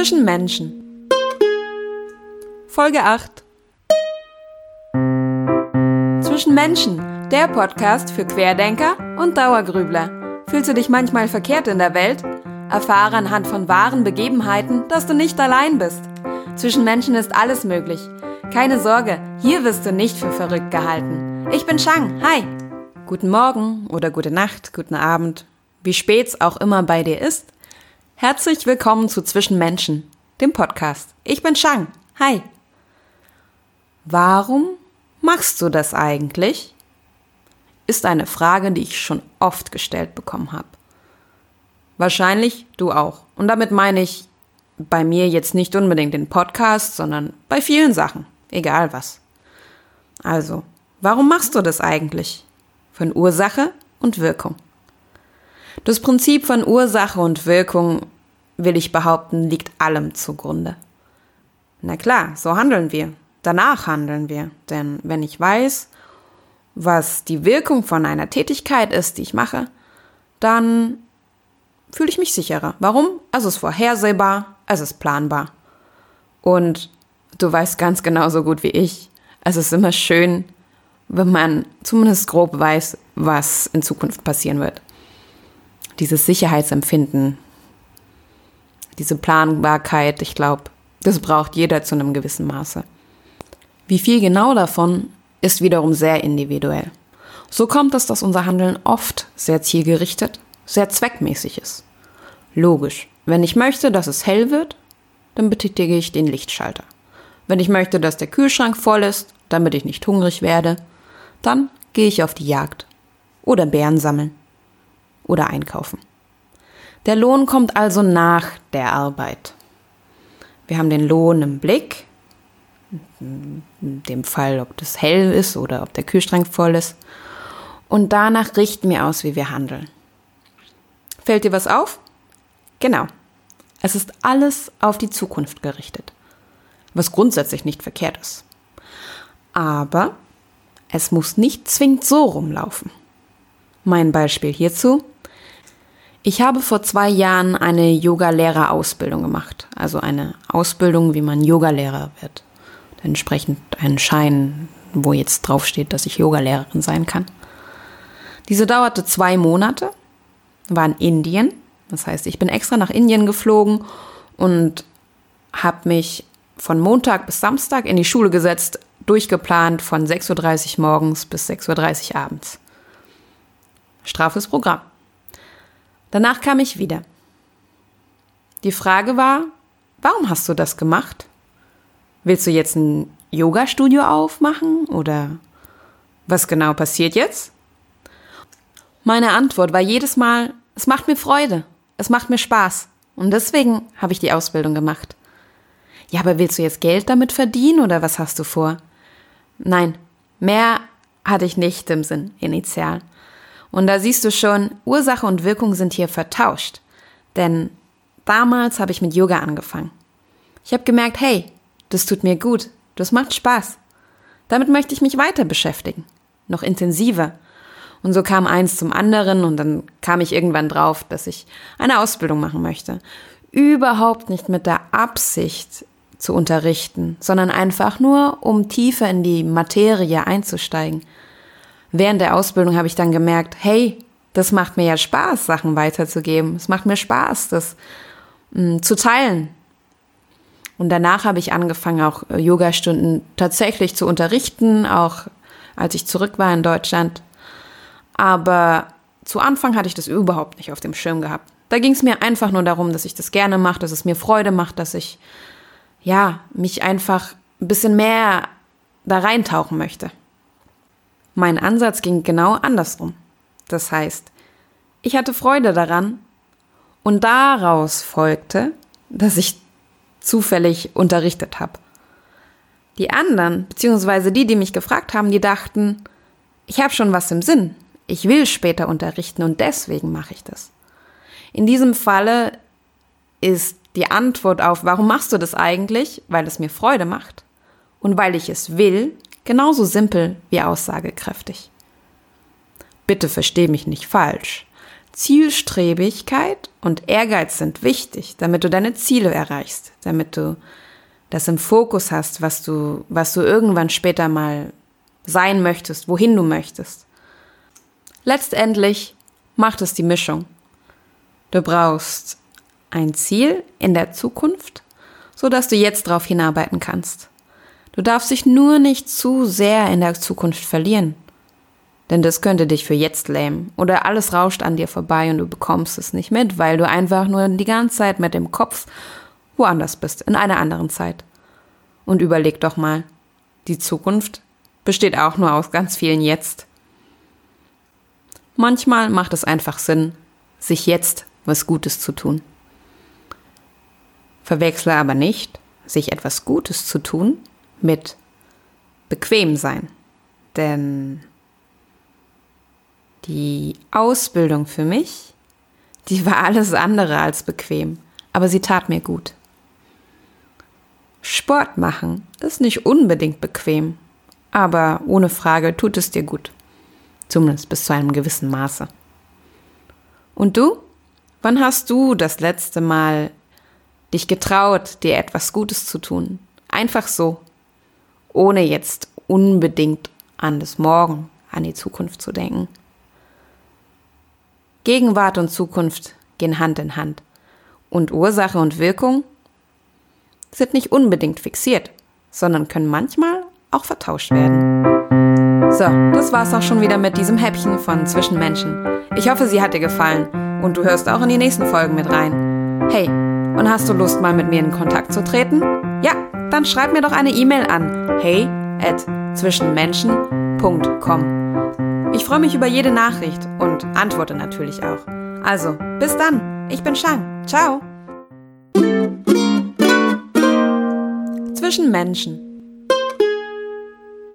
Zwischen Menschen. Folge 8. Zwischen Menschen, der Podcast für Querdenker und Dauergrübler. Fühlst du dich manchmal verkehrt in der Welt? Erfahre anhand von wahren Begebenheiten, dass du nicht allein bist. Zwischen Menschen ist alles möglich. Keine Sorge, hier wirst du nicht für verrückt gehalten. Ich bin Shang, hi! Guten Morgen oder gute Nacht, guten Abend, wie spät's auch immer bei dir ist. Herzlich willkommen zu Zwischen Menschen, dem Podcast. Ich bin Shang, hi! Warum machst du das eigentlich? Ist eine Frage, die ich schon oft gestellt bekommen habe. Wahrscheinlich du auch. Und damit meine ich bei mir jetzt nicht unbedingt den Podcast, sondern bei vielen Sachen, egal was. Also, warum machst du das eigentlich? Von Ursache und Wirkung. Das Prinzip von Ursache und Wirkung, will ich behaupten, liegt allem zugrunde. Na klar, so handeln wir. Danach handeln wir. Denn wenn ich weiß, was die Wirkung von einer Tätigkeit ist, die ich mache, dann fühle ich mich sicherer. Warum? Es ist vorhersehbar, es ist planbar. Und du weißt ganz genauso gut wie ich, es ist immer schön, wenn man zumindest grob weiß, was in Zukunft passieren wird. Dieses Sicherheitsempfinden, diese Planbarkeit, ich glaube, das braucht jeder zu einem gewissen Maße. Wie viel genau davon ist wiederum sehr individuell. So kommt es, dass unser Handeln oft sehr zielgerichtet, sehr zweckmäßig ist. Logisch. Wenn ich möchte, dass es hell wird, dann betätige ich den Lichtschalter. Wenn ich möchte, dass der Kühlschrank voll ist, damit ich nicht hungrig werde, dann gehe ich auf die Jagd oder Bären sammeln oder einkaufen. Der Lohn kommt also nach der Arbeit. Wir haben den Lohn im Blick, in dem Fall, ob das hell ist oder ob der Kühlschrank voll ist. Und danach richten wir aus, wie wir handeln. Fällt dir was auf? Genau. Es ist alles auf die Zukunft gerichtet, was grundsätzlich nicht verkehrt ist. Aber es muss nicht zwingend so rumlaufen. Mein Beispiel hierzu. Ich habe vor zwei Jahren eine Yogalehrerausbildung gemacht, also eine Ausbildung, wie man Yogalehrer wird. Entsprechend einen Schein, wo jetzt draufsteht, dass ich Yogalehrerin sein kann. Diese dauerte zwei Monate, war in Indien. Das heißt, ich bin extra nach Indien geflogen und habe mich von Montag bis Samstag in die Schule gesetzt, durchgeplant von 6.30 Uhr morgens bis 6.30 Uhr abends. Strafes Programm. Danach kam ich wieder. Die Frage war, warum hast du das gemacht? Willst du jetzt ein Yoga-Studio aufmachen oder was genau passiert jetzt? Meine Antwort war jedes Mal, es macht mir Freude, es macht mir Spaß und deswegen habe ich die Ausbildung gemacht. Ja, aber willst du jetzt Geld damit verdienen oder was hast du vor? Nein, mehr hatte ich nicht im Sinn, initial. Und da siehst du schon, Ursache und Wirkung sind hier vertauscht. Denn damals habe ich mit Yoga angefangen. Ich habe gemerkt, hey, das tut mir gut, das macht Spaß. Damit möchte ich mich weiter beschäftigen, noch intensiver. Und so kam eins zum anderen und dann kam ich irgendwann drauf, dass ich eine Ausbildung machen möchte. Überhaupt nicht mit der Absicht, zu unterrichten, sondern einfach nur, um tiefer in die Materie einzusteigen. Während der Ausbildung habe ich dann gemerkt, hey, das macht mir ja Spaß, Sachen weiterzugeben. Es macht mir Spaß, das mh, mm, zu teilen. Und danach habe ich angefangen, auch äh, Yogastunden tatsächlich zu unterrichten, auch als ich zurück war in Deutschland. Aber zu Anfang hatte ich das überhaupt nicht auf dem Schirm gehabt. Da ging es mir einfach nur darum, dass ich das gerne mache, dass es mir Freude macht, dass ich ja, mich einfach ein bisschen mehr da reintauchen möchte. Mein Ansatz ging genau andersrum. Das heißt, ich hatte Freude daran und daraus folgte, dass ich zufällig unterrichtet habe. Die anderen, beziehungsweise die, die mich gefragt haben, die dachten, ich habe schon was im Sinn, ich will später unterrichten und deswegen mache ich das. In diesem Falle ist die Antwort auf, warum machst du das eigentlich? Weil es mir Freude macht. Und weil ich es will, genauso simpel wie aussagekräftig. Bitte versteh mich nicht falsch. Zielstrebigkeit und Ehrgeiz sind wichtig, damit du deine Ziele erreichst, damit du das im Fokus hast, was du, was du irgendwann später mal sein möchtest, wohin du möchtest. Letztendlich macht es die Mischung. Du brauchst ein Ziel in der Zukunft, so dass du jetzt darauf hinarbeiten kannst. Du darfst dich nur nicht zu sehr in der Zukunft verlieren. Denn das könnte dich für jetzt lähmen. Oder alles rauscht an dir vorbei und du bekommst es nicht mit, weil du einfach nur die ganze Zeit mit dem Kopf woanders bist, in einer anderen Zeit. Und überleg doch mal, die Zukunft besteht auch nur aus ganz vielen Jetzt. Manchmal macht es einfach Sinn, sich jetzt was Gutes zu tun. Verwechsle aber nicht, sich etwas Gutes zu tun mit bequem sein. Denn die Ausbildung für mich, die war alles andere als bequem, aber sie tat mir gut. Sport machen ist nicht unbedingt bequem, aber ohne Frage tut es dir gut. Zumindest bis zu einem gewissen Maße. Und du? Wann hast du das letzte Mal dich getraut, dir etwas Gutes zu tun? Einfach so, ohne jetzt unbedingt an das Morgen, an die Zukunft zu denken. Gegenwart und Zukunft gehen Hand in Hand. Und Ursache und Wirkung sind nicht unbedingt fixiert, sondern können manchmal auch vertauscht werden. So, das war's auch schon wieder mit diesem Häppchen von Zwischenmenschen. Ich hoffe, sie hat dir gefallen und du hörst auch in die nächsten Folgen mit rein. Hey, und hast du Lust, mal mit mir in Kontakt zu treten? Dann schreib mir doch eine E-Mail an hey at zwischenmenschen.com. Ich freue mich über jede Nachricht und antworte natürlich auch. Also, bis dann. Ich bin Shang. Ciao. Zwischen Menschen